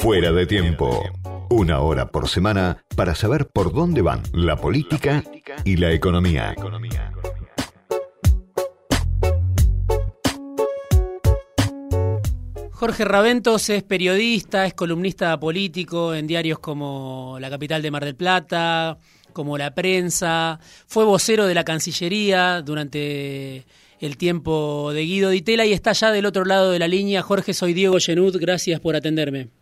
Fuera de tiempo. Una hora por semana para saber por dónde van la política y la economía. Jorge Raventos es periodista, es columnista político en diarios como La Capital de Mar del Plata, como La Prensa, fue vocero de la Cancillería durante el tiempo de Guido Ditela y está ya del otro lado de la línea. Jorge, soy Diego Genud, gracias por atenderme.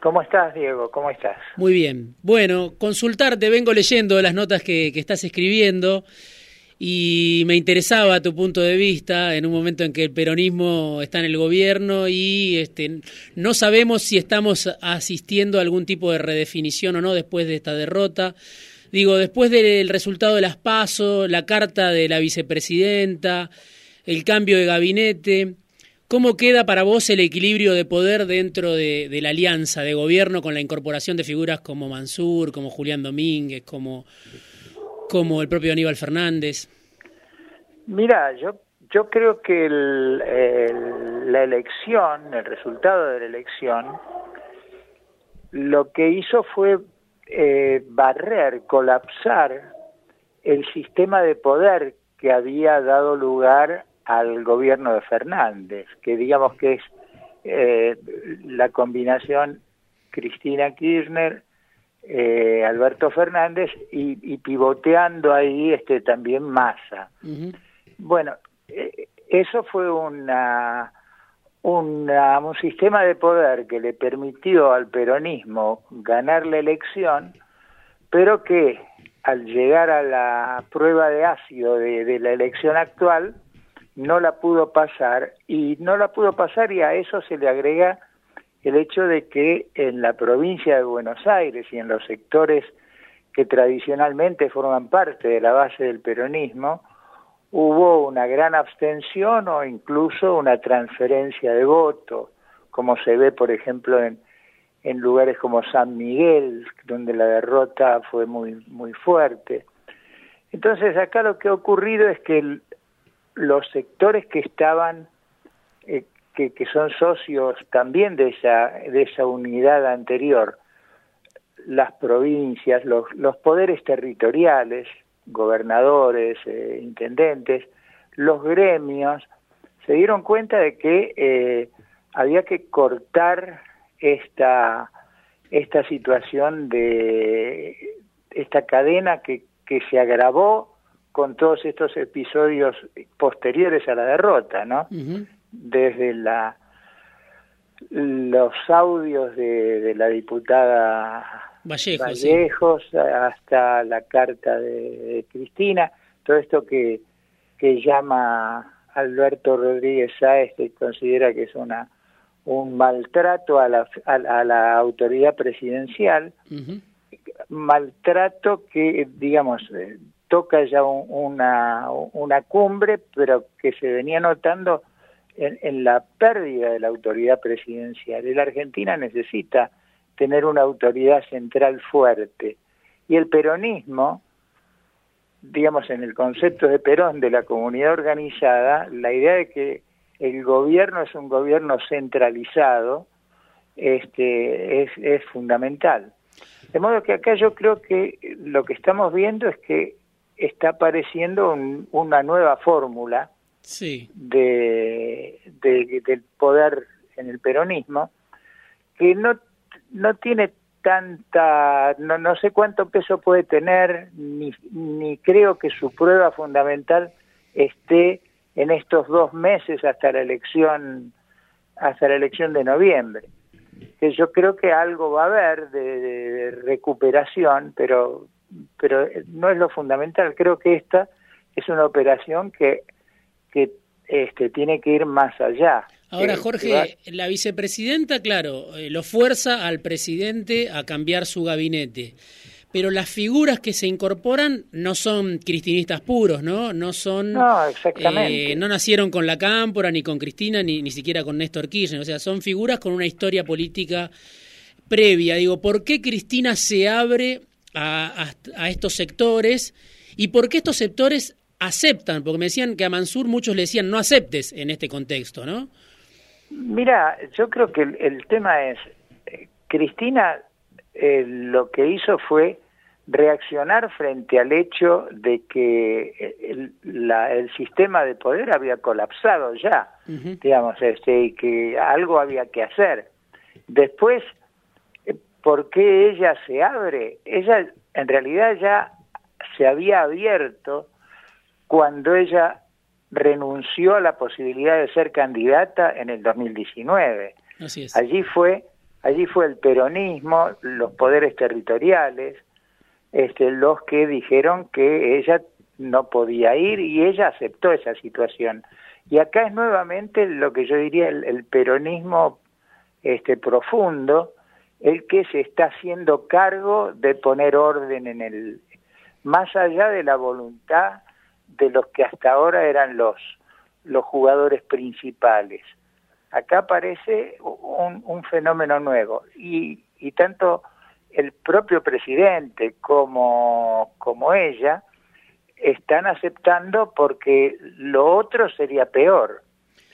¿Cómo estás, Diego? ¿Cómo estás? Muy bien. Bueno, consultarte, vengo leyendo las notas que, estás escribiendo y me interesaba tu punto de vista en un momento en que el peronismo está en el gobierno y este, no sabemos si estamos asistiendo a algún tipo de redefinición o no después de esta derrota. Digo, después del resultado de las PASO, la carta de la vicepresidenta, el cambio de gabinete, ¿cómo queda para vos el equilibrio de poder dentro de, la alianza de gobierno con la incorporación de figuras como Mansur, como Julián Domínguez, como el propio Aníbal Fernández? Mira, yo yo creo que el, la elección, el resultado de la elección, lo que hizo fue eh, barrer, colapsar el sistema de poder que había dado lugar al gobierno de Fernández, que digamos que es eh, la combinación Cristina Kirchner, eh, Alberto Fernández y, y, pivoteando ahí este también Massa. Uh -huh. Bueno, eh, eso fue una, una, un sistema de poder que le permitió al peronismo ganar la elección, pero que al llegar a la prueba de ácido de, de la elección actual no la pudo pasar y no la pudo pasar y a eso se le agrega el hecho de que en la provincia de Buenos Aires y en los sectores que tradicionalmente forman parte de la base del peronismo, hubo una gran abstención o incluso una transferencia de voto, como se ve, por ejemplo, en, en lugares como San Miguel, donde la derrota fue muy, muy fuerte. Entonces, acá lo que ha ocurrido es que el, los sectores que estaban eh, que, que, son socios también de esa, de esa unidad anterior, las provincias, los, poderes territoriales, gobernadores, eh, intendentes, los gremios, se dieron cuenta de que eh, había que cortar esta, esta situación de esta cadena que, que se agravó con todos estos episodios posteriores a la derrota, ¿no? Uh -huh desde la los audios de, de la diputada Vallejo, Vallejos sí. hasta la carta de, de, Cristina, todo esto que, que llama Alberto Rodríguez Sáez, que considera que es una un maltrato a la, a, a la autoridad presidencial, uh -huh. maltrato que, digamos, eh, toca ya un, una, una cumbre, pero que se venía notando en, la pérdida de la autoridad presidencial. La Argentina necesita tener una autoridad central fuerte. Y el peronismo, digamos en el concepto de Perón de la comunidad organizada, la idea de que el gobierno es un gobierno centralizado este, es, es fundamental. De modo que acá yo creo que lo que estamos viendo es que está apareciendo un, una nueva fórmula sí. de, de, del poder en el peronismo, que no, no tiene tanta, no, no sé cuánto peso puede tener, ni, ni creo que su prueba fundamental esté en estos dos meses hasta la elección, hasta la elección de noviembre. Que yo creo que algo va a haber de, de recuperación, pero, pero no es lo fundamental. Creo que esta es una operación que que este, tiene que ir más allá. Ahora, eh, Jorge, la vicepresidenta, claro, eh, lo fuerza al presidente a cambiar su gabinete. Pero las figuras que se incorporan no son cristinistas puros, ¿no? No son. No, exactamente. Eh, no nacieron con la Cámpora, ni con Cristina, ni, ni siquiera con Néstor Kirchner. O sea, son figuras con una historia política previa. Digo, ¿por qué Cristina se abre a, a, a estos sectores? ¿Y por qué estos sectores aceptan, porque me decían que a Mansur muchos le decían no aceptes en este contexto, ¿no? Mira, yo creo que el, el tema es, eh, Cristina eh, lo que hizo fue reaccionar frente al hecho de que el, la, el sistema de poder había colapsado ya, digamos, este, y que algo había que hacer. Después, ¿por qué ella se abre? Ella en realidad ya se había abierto cuando ella renunció a la posibilidad de ser candidata en el 2019. Así es. Allí fue, allí fue el peronismo, los poderes territoriales, este, los que dijeron que ella no podía ir y ella aceptó esa situación. Y acá es nuevamente lo que yo diría el, el peronismo este, profundo, el que se está haciendo cargo de poner orden en el, más allá de la voluntad de los que hasta ahora eran los, los jugadores principales. Acá aparece un, un fenómeno nuevo y, y tanto el propio presidente como, como ella están aceptando porque lo otro sería peor.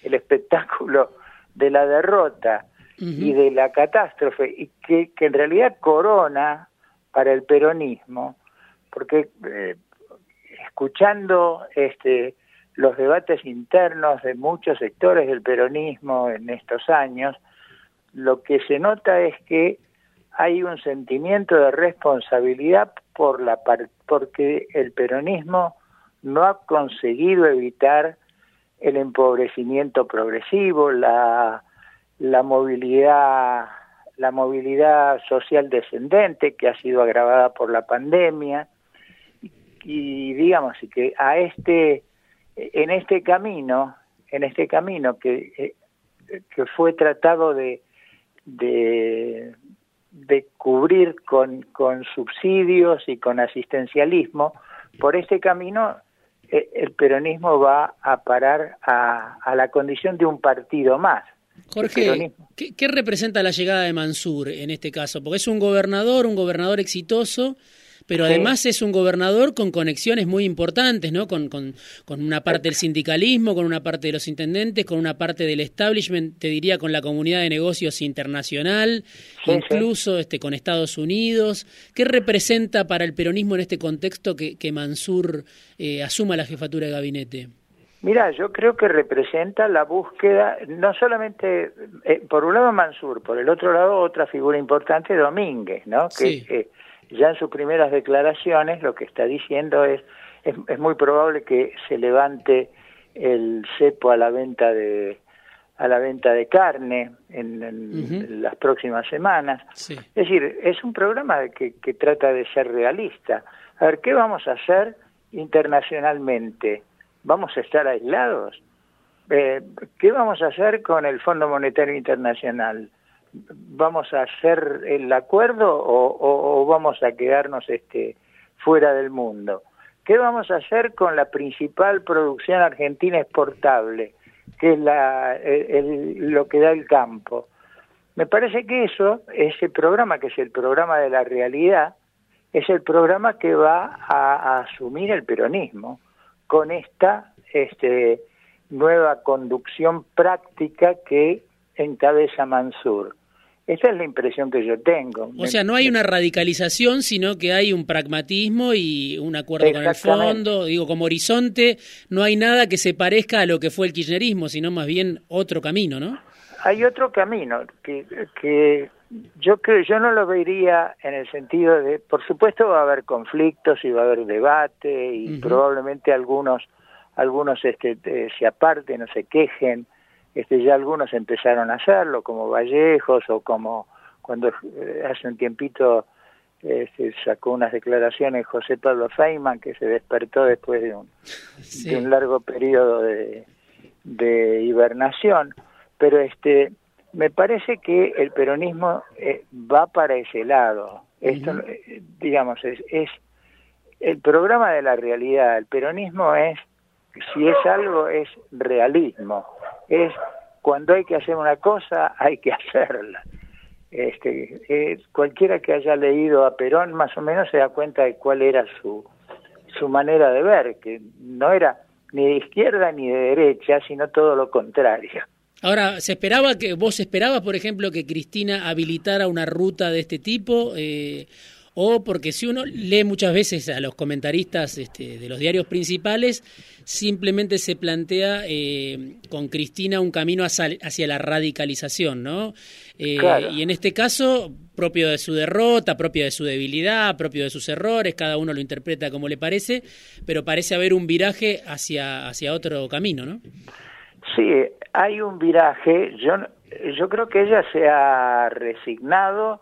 El espectáculo de la derrota y de la catástrofe, y que, que, en realidad corona para el peronismo, porque eh, escuchando este, los debates internos de muchos sectores del peronismo en estos años, lo que se nota es que hay un sentimiento de responsabilidad por la porque el peronismo no ha conseguido evitar el empobrecimiento progresivo, la, la movilidad la movilidad social descendente que ha sido agravada por la pandemia y digamos que a este en este camino en este camino que eh, que fue tratado de de, de cubrir con, con subsidios y con asistencialismo, por este camino eh, el peronismo va a parar a, a, la condición de un partido más. Jorge, ¿qué, ¿qué, representa la llegada de Mansur en este caso? Porque es un gobernador, un gobernador exitoso, pero sí. además es un gobernador con conexiones muy importantes, ¿no? Con, con, con, una parte del sindicalismo, con una parte de los intendentes, con una parte del establishment, te diría con la comunidad de negocios internacional, sí, incluso sí. Este, con Estados Unidos. ¿Qué representa para el peronismo en este contexto que, que Mansur eh, asuma la jefatura de gabinete? Mira, yo creo que representa la búsqueda, no solamente, eh, por un lado Mansur, por el otro lado otra figura importante, Domínguez, ¿no? Que, sí. eh, ya en sus primeras declaraciones lo que está diciendo es, es, es muy probable que se levante el cepo a la venta de a la venta de carne en, en uh -huh. las próximas semanas. Sí. Es decir, es un programa que, que trata de ser realista. A ver, ¿qué vamos a hacer internacionalmente? ¿Vamos a estar aislados? Eh, ¿Qué vamos a hacer con el Fondo Monetario Internacional? vamos a hacer el acuerdo o, vamos a quedarnos este fuera del mundo. ¿Qué vamos a hacer con la principal producción argentina exportable, que es la, lo que da el campo? Me parece que eso, ese programa, que es el programa de la realidad, es el programa que va a asumir el peronismo con esta este, nueva conducción práctica que encabeza Mansur. Esa es la impresión que yo tengo. O sea, no hay una radicalización, sino que hay un pragmatismo y un acuerdo con el fondo. Digo, como horizonte, no hay nada que se parezca a lo que fue el kirchnerismo, sino más bien otro camino, ¿no? Hay otro camino que, que yo creo, yo no lo vería en el sentido de, por supuesto va a haber conflictos y va a haber debate y uh -huh. probablemente algunos, algunos este, eh, se aparten o se quejen este, ya algunos empezaron a hacerlo, como Vallejos o como cuando eh, hace un tiempito eh, se sacó unas declaraciones José Pablo Feynman que se despertó después de un, sí. de un largo periodo de, de, hibernación, pero este me parece que el peronismo eh, va para ese lado. Esto, uh -huh. digamos, es, es el programa de la realidad. El peronismo es, si es algo, es realismo es cuando hay que hacer una cosa, hay que hacerla. Este, eh, cualquiera que haya leído a Perón más o menos se da cuenta de cuál era su, su manera de ver, que no era ni de izquierda ni de derecha, sino todo lo contrario. Ahora, ¿se esperaba que vos esperabas, por ejemplo, que Cristina habilitara una ruta de este tipo? Eh, o porque si uno lee muchas veces a los comentaristas este, de los diarios principales, simplemente se plantea eh, con Cristina un camino hacia, la radicalización, ¿no? Eh, y en este caso, propio de su derrota, propio de su debilidad, propio de sus errores, cada uno lo interpreta como le parece, pero parece haber un viraje hacia, hacia otro camino, ¿no? Sí, hay un viraje. Yo, yo creo que ella se ha resignado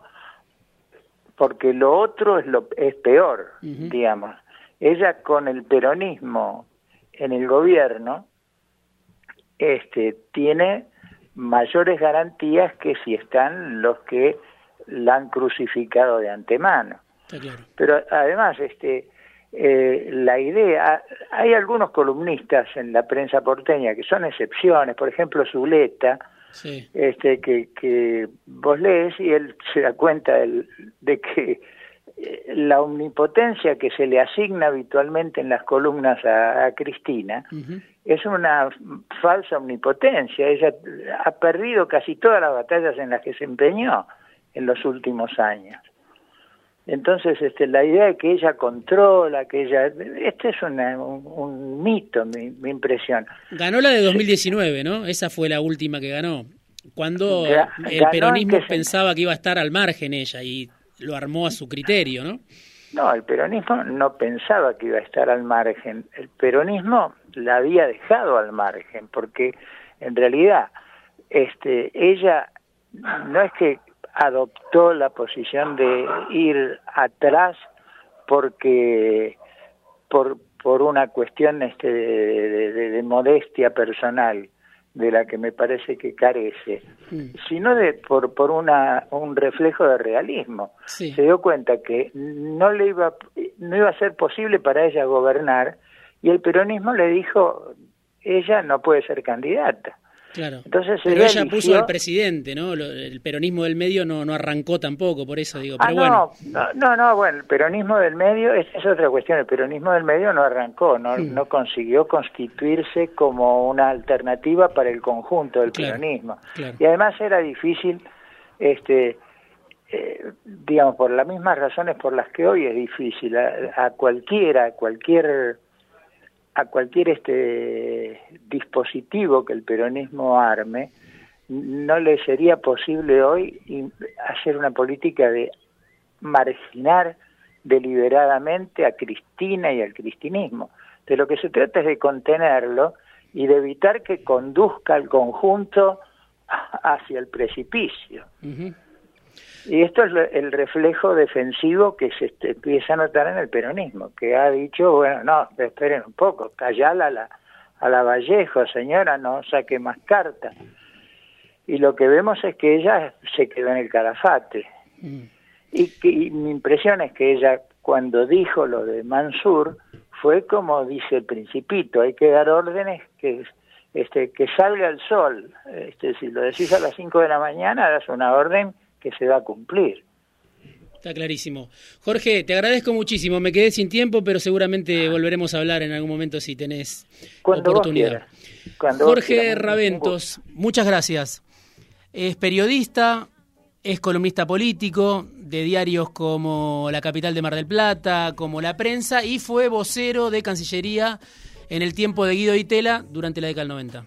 porque lo otro es, lo, es peor, digamos. Ella con el peronismo en el gobierno este, tiene mayores garantías que si están los que la han crucificado de antemano. Pero además, este, eh, la idea, hay algunos columnistas en la prensa porteña que son excepciones, por ejemplo Zuleta, este, que, que vos lees y él se da cuenta de que eh, la omnipotencia que se le asigna habitualmente en las columnas a, Cristina es una falsa omnipotencia. Ella ha perdido casi todas las batallas en las que se empeñó en los últimos años. Entonces, este, la idea de que ella controla, que ella... Este es un, mito, mi, mi, impresión. Ganó la de 2019, ¿no? Esa fue la última que ganó. Cuando el peronismo pensaba que iba a estar al margen ella y lo armó a su criterio, ¿no? No, el peronismo no pensaba que iba a estar al margen. El peronismo la había dejado al margen, porque en realidad este, ella no es que adoptó la posición de ir atrás porque por, por una cuestión este, de, modestia personal de la que me parece que carece, mm. sino de por, por una, un reflejo de realismo. Se dio cuenta que no le iba no iba a ser posible para ella gobernar y el peronismo le dijo ella no puede ser candidata. Claro. Entonces pero ella puso al presidente, ¿no? El peronismo del medio no, no arrancó tampoco, por eso digo. Pero ah, no, no, no, bueno, el peronismo del medio es, es, otra cuestión. El peronismo del medio no arrancó, no, hmm. no consiguió constituirse como una alternativa para el conjunto del peronismo. Y además era difícil, este, eh, digamos, por las mismas razones por las que hoy es difícil. A, a cualquiera, a cualquier a cualquier este dispositivo que el peronismo arme, no le sería posible hoy hacer una política de marginar deliberadamente a Cristina y al cristinismo. De lo que se trata es de contenerlo y de evitar que conduzca al conjunto hacia el precipicio. Y esto es el reflejo defensivo que se empieza a notar en el peronismo, que ha dicho, bueno, no, esperen un poco, callala a la, a la Vallejo, señora, no saque más cartas. Y lo que vemos es que ella se quedó en el calafate. Mm. Y, que, mi impresión es que ella, cuando dijo lo de Mansur, fue como dice el principito, hay que dar órdenes que este que salga el sol. Este, si lo decís a las 5 de la mañana, das una orden que se va a cumplir. Está clarísimo. Jorge, te agradezco muchísimo. Me quedé sin tiempo, pero seguramente volveremos a hablar en algún momento si tenés oportunidad. Jorge Raventos, muchas gracias. Es periodista, es columnista político de diarios como La Capital de Mar del Plata, como La Prensa, y fue vocero de Cancillería en el tiempo de Guido Itela durante la década del 90.